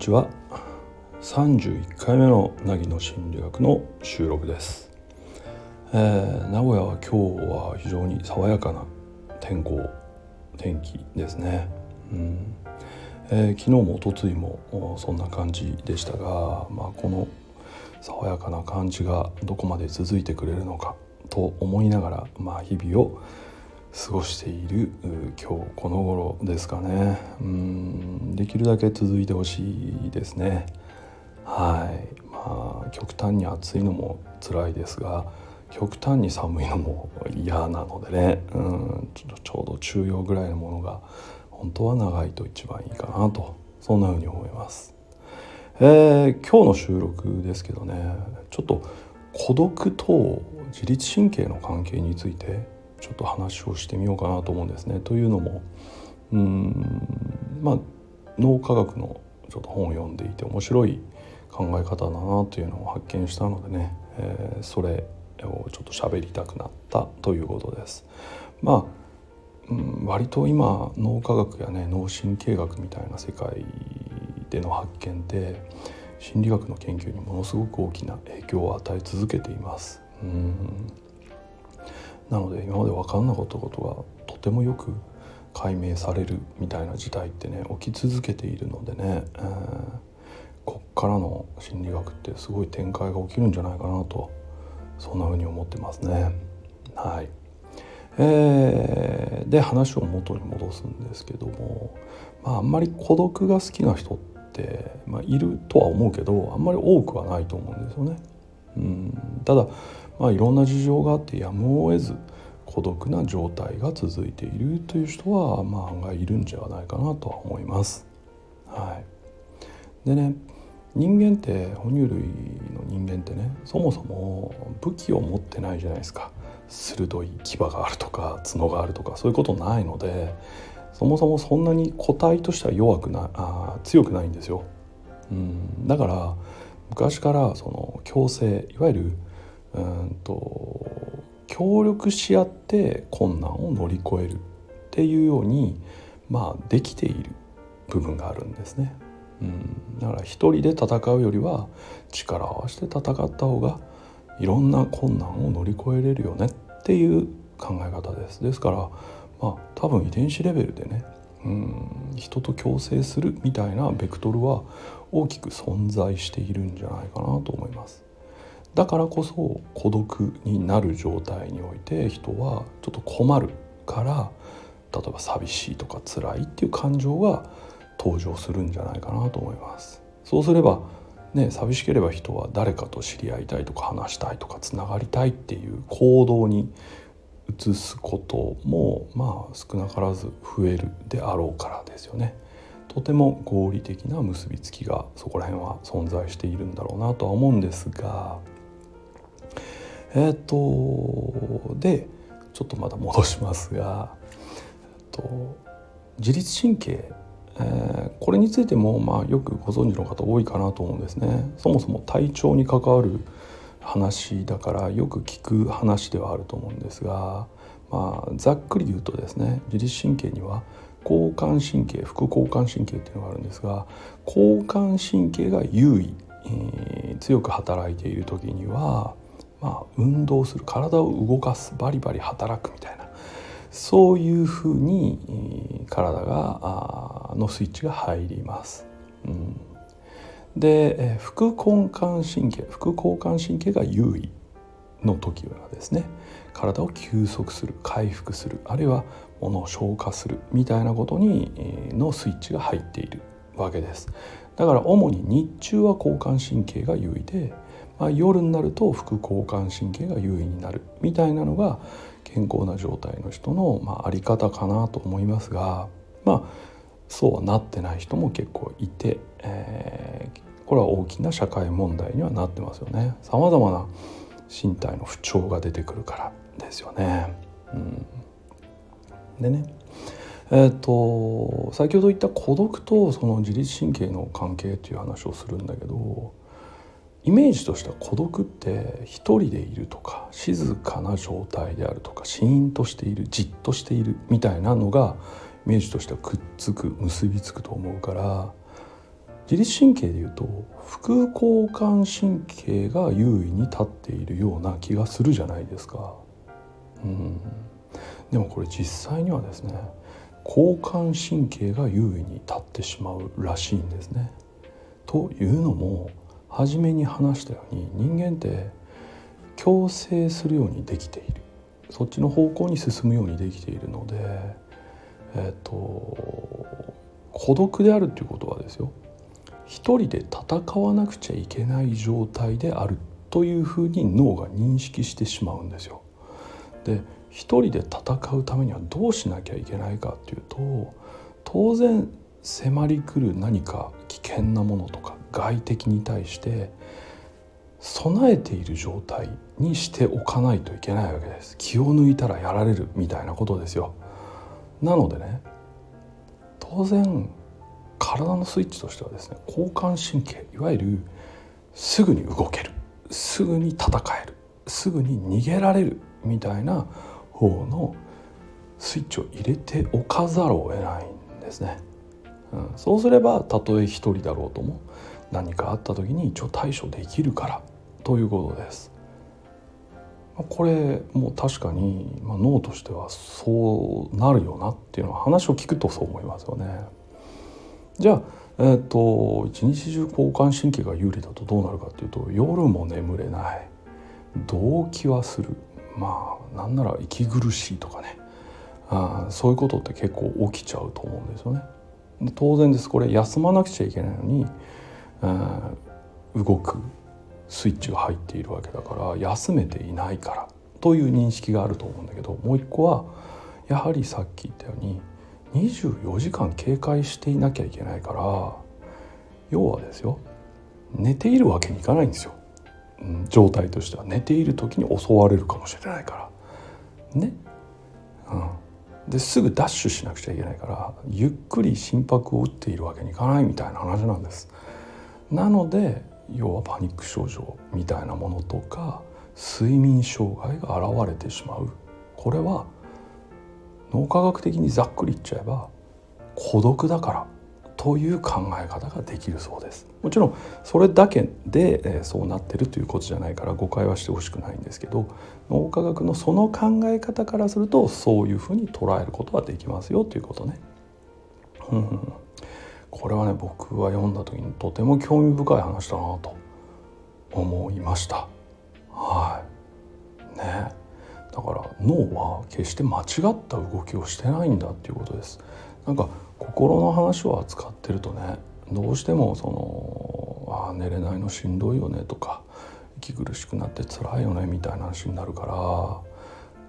ちは。31回目の凪の心理学の収録です、えー、名古屋は今日は非常に爽やかな天候天気ですね、うん。えー、昨日も一昨日もそんな感じでしたが、まあ、この爽やかな感じがどこまで続いてくれるのかと思いながら、まあ、日々を過ごしている今日この頃ですかね。うんできるだけ続いてほしいですね。はい。まあ極端に暑いのも辛いですが極端に寒いのも嫌なのでね。うんちょうど中庸ぐらいのものが本当は長いと一番いいかなと。そんなふうに思います。えー、今日の収録ですけどねちょっと孤独と自律神経の関係についてちょっと話をしてみようかなと思うんですね。というのもうんまあ脳科学のちょっと本を読んでいて面白い考え方だなというのを発見したのでね、えー、それをちょっと喋りたくなったということです。まあ、うん、割と今脳科学やね脳神経学みたいな世界での発見って心理学の研究にものすごく大きな影響を与え続けています。うんなので今まで分かんなかったことがとてもよく解明されるみたいな事態ってね起き続けているのでね、えー、こっからの心理学ってすごい展開が起きるんじゃないかなとそんな風に思ってますね。はいえー、で話を元に戻すんですけども、まあ、あんまり孤独が好きな人って、まあ、いるとは思うけどあんまり多くはないと思うんですよね。うんただまあ、いろんな事情があってやむを得ず孤独な状態が続いているという人は、まあ、案外いるんじゃないかなとは思います。はい、でね人間って哺乳類の人間ってねそもそも武器を持ってないじゃないですか鋭い牙があるとか角があるとかそういうことないのでそもそもそんなに個体としては弱くなあ強くないんですよ。うん、だから昔からその共生いわゆるうんと協力し合って困難を乗り越えるっていうようにまあできている部分があるんですね。うん、だから一人で戦うよりは力を合わせて戦った方がいろんな困難を乗り越えれるよねっていう考え方です。ですからまあ多分遺伝子レベルでねうん人と共生するみたいなベクトルは大きく存在しているんじゃないかなと思います。だからこそ孤独になる状態において人はちょっと困るから例えば寂しいとか辛いっていう感情が登場するんじゃないかなと思いますそうすればね寂しければ人は誰かと知り合いたいとか話したいとかつながりたいっていう行動に移すこともまあ少なからず増えるであろうからですよね。とても合理的な結びつきがそこら辺は存在しているんだろうなとは思うんですがえっ、ー、とでちょっとまだ戻しますが、えっと、自律神経、えー、これについても、まあ、よくご存知の方多いかなと思うんですね。そもそも体調に関わる話だからよく聞く話ではあると思うんですが、まあ、ざっくり言うとですね自律神経には交感神経副交感神経っていうのがあるんですが交感神経が優位、えー、強く働いている時にはまあ、運動する体を動かすバリバリ働くみたいなそういうふうに体がのスイッチが入ります。うん、で副交感神経副交感神経が優位の時はですね体を休息する回復するあるいは物を消化するみたいなことにのスイッチが入っているわけですだから主に日中は交感神経が優位で、夜になると副交感神経が優位になるみたいなのが健康な状態の人の、まあ、あり方かなと思いますがまあそうはなってない人も結構いて、えー、これは大きな社会問題にはなってますよね。さまざまな身体の不調が出てくるからですよね。うん、でねえーと先ほど言った孤独とその自律神経の関係という話をするんだけどイメージとしては孤独って一人でいるとか静かな状態であるとかシーンとしているじっとしているみたいなのがイメージとしてはくっつく結びつくと思うから自律神経でいうと副交感神経が優位に立っているような気がするじゃないですか。うん、でもこれ実際にはですね交感神経が優位に立ってしまうらしいんですね。というのも初めに話したように人間って強制するようにできているそっちの方向に進むようにできているのでえっ、と孤独であるっていうことはですよ一人で戦わなくちゃいけない状態であるというふうに脳が認識してしまうんですよ。で一人で戦うためにはどうしなきゃいけないかっていうと当然迫り来る何か危険なものとか外敵に対して備えている状態にしておかないといけないわけです。気を抜いたらやられるみたいなことですよ。なのでね当然体のスイッチとしてはですね交感神経いわゆるすぐに動けるすぐに戦えるすぐに逃げられるみたいな方のスイッチを入れておかざるを得ないんですね。うん、そうすればたとえ一人だろうとも何かあった時に一応対処できるからということです。これもう確かに、脳としてはそうなるよなっていうのは話を聞くとそう思いますよね。じゃあ、えーと、一日中交感神経が有利だとどうなるかっていうと夜も眠れない動悸はするまあなんなら息苦しいとかねあそういうことって結構起きちゃうと思うんですよね。当然ですこれ休まなくちゃいけないのに動くスイッチが入っているわけだから休めていないからという認識があると思うんだけどもう一個はやはりさっき言ったように24時間警戒していなきゃいけないから要はですよ寝ているわけにいかないんですよ、状態としては。寝ている時に襲われるかもしれないから。ね、うん、ですぐダッシュしなくちゃいけないからゆっくり心拍を打っているわけにいかないみたいな話なんです。なので要はパニック症状みたいなものとか睡眠障害が現れてしまう。これは脳科学的にざっくり言っちゃえば孤独だからという考え方ができるそうです。もちろんそれだけで、えそうなってるということじゃないから誤解はしてほしくないんですけど脳科学のその考え方からするとそういうふうに捉えることはできますよということね。うん。これはね僕は読んだ時にとても興味深い話だなと思いました。はい。ね。だから脳は決して間違った動きをしてないんだっていうことです。なんか心の話を扱ってるとねどうしてもそのあ寝れないのしんどいよねとか息苦しくなって辛いよねみたいな話になるから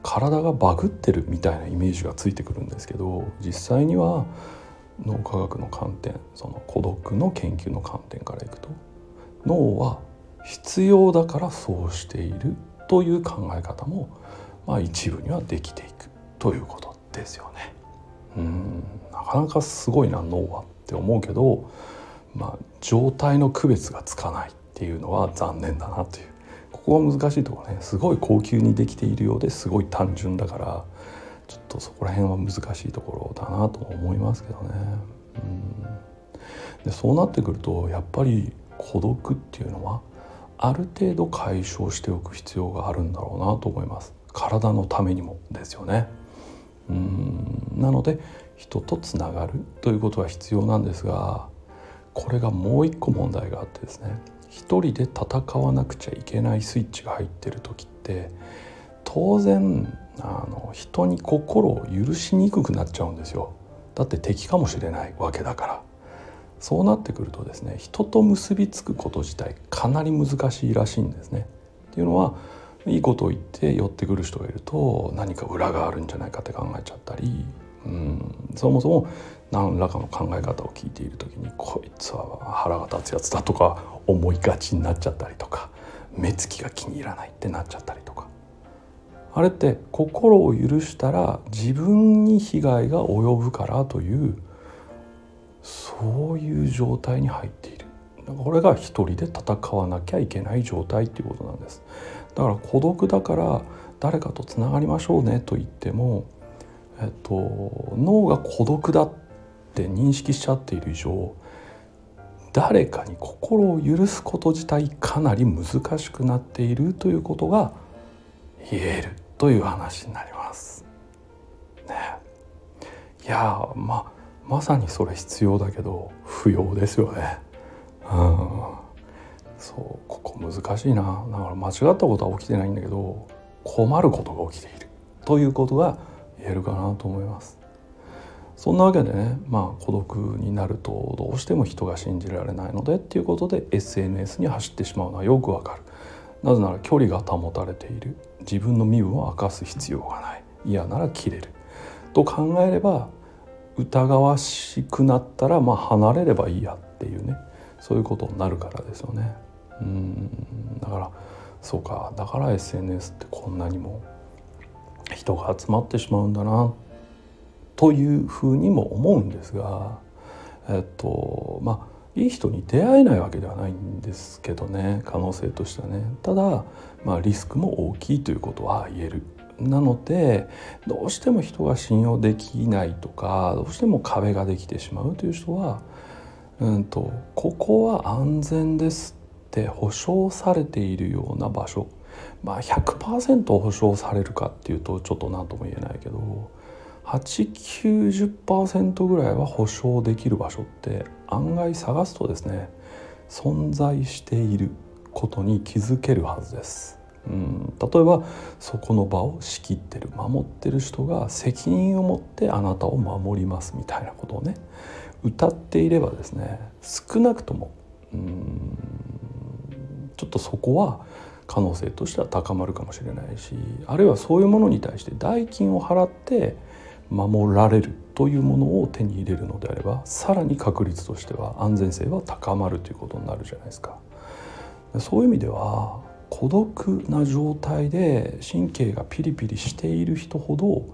体がバグってるみたいなイメージがついてくるんですけど実際には脳科学の観点その孤独の研究の観点からいくと脳は必要だからそうしているという考え方も、まあ、一部にはできていくということですよね。うん。なかなかすごいな脳はって思うけど、まあ、状態の区別がつかないっていうのは残念だなという。ここが難しいところね。すごい高級にできているようですごい単純だからちょっとそこら辺は難しいところだなと思いますけどね。うん。でそうなってくるとやっぱり孤独っていうのはある程度解消しておく必要があるんだろうなと思います。体のためにもですよね。うん。なので人とつながるということは必要なんですがこれがもう一個問題があってですね。一人で戦わなくちゃいけないスイッチが入ってる時って当然あの人に心を許しにくくなっちゃうんですよ。だって敵かもしれないわけだから。そうなってくるとですね人と結びつくこと自体かなり難しいらしいんですね。っていうのはいいことを言って寄ってくる人がいると何か裏があるんじゃないかって考えちゃったりうん。そもそも何らかの考え方を聞いている時にこいつは腹が立つやつだとか思いがちになっちゃったりとか目つきが気に入らないってなっちゃったりとか。あれって心を許したら自分に被害が及ぶからというそういう状態に入っている。これが一人で戦わなきゃいけない状態っていうことなんです。だから孤独だから誰かとつながりましょうねと言っても、えっと、脳が孤独だって認識しちゃっている以上誰かに心を許すこと自体かなり難しくなっているということが言える。という話になります。ね、いやままさにそれ必要だけど不要ですよね。うん、そうここ難しいなだから間違ったことは起きてないんだけど困ることが起きているということが言えるかなと思います。そんなわけでねまあ孤独になるとどうしても人が信じられないのでっていうことで SNS に走ってしまうのはよくわかるなぜなら距離が保たれている。自分の身分を明かす必要がない。嫌なら切れる。と考えれば疑わしくなったらまあ離れればいいや。っていうね。そういうことになるからですよね。うん。だからそうか。だから SNS ってこんなにも人が集まってしまうんだな。というふうにも思うんですがえっとまあいい人に出会えないわけではないんですけどね。可能性としてはね。ただ、まあ、リスクも大きいということは言える。なのでどうしても人が信用できないとかどうしても壁ができてしまうという人は、うんと、ここは安全ですって保証されているような場所。まあ100%保証されるかっていうとちょっと何とも言えないけど890%ぐらいは保証できる場所って案外探すとですね存在していることに気づけるはずです。うん、例えばそこの場を仕切ってる守ってる人が責任を持ってあなたを守りますみたいなことをね歌っていればですね少なくともうんちょっとそこは可能性としては高まるかもしれないしあるいはそういうものに対して代金を払って守られるというものを手に入れるのであればさらに確率としては安全性は高まるということになるじゃないですか。そういう意味では孤独な状態で神経がピリピリしている人ほど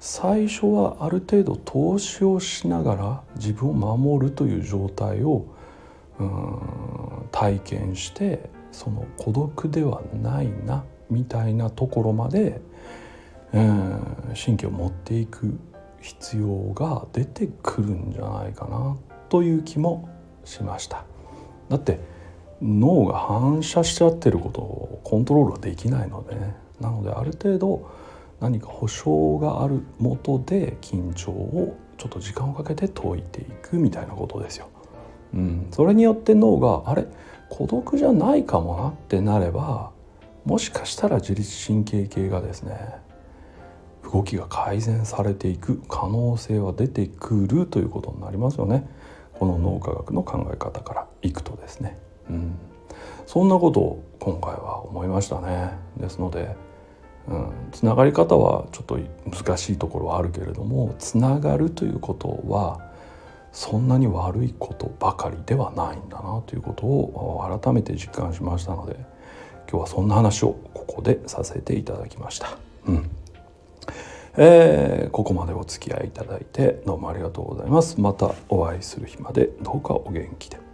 最初はある程度投資をしながら自分を守るという状態をうん体験してその孤独ではないなみたいなところまで神経を持っていく必要が出てくるんじゃないかなという気もしました。だって脳が反射しちゃってることをコントロールはできないのでね。なのである程度何か保証があるもとで緊張をちょっと時間をかけて解いていくみたいなことですよ。うん、それによって脳があれ？孤独じゃないかもなってなればもしかしたら自律神経系がですね動きが改善されていく可能性は出てくるということになりますよね。この脳科学の考え方からいくとですね、うん、そんなことを今回は思いましたね。ですので、うん、つながり方はちょっと難しいところはあるけれどもつながるということはそんなに悪いことばかりではないんだなということを改めて実感しましたので今日はそんな話をここでさせていただきました。うん。えー、ここまでお付き合いいただいてどうもありがとうございます。またお会いする日までどうかお元気で。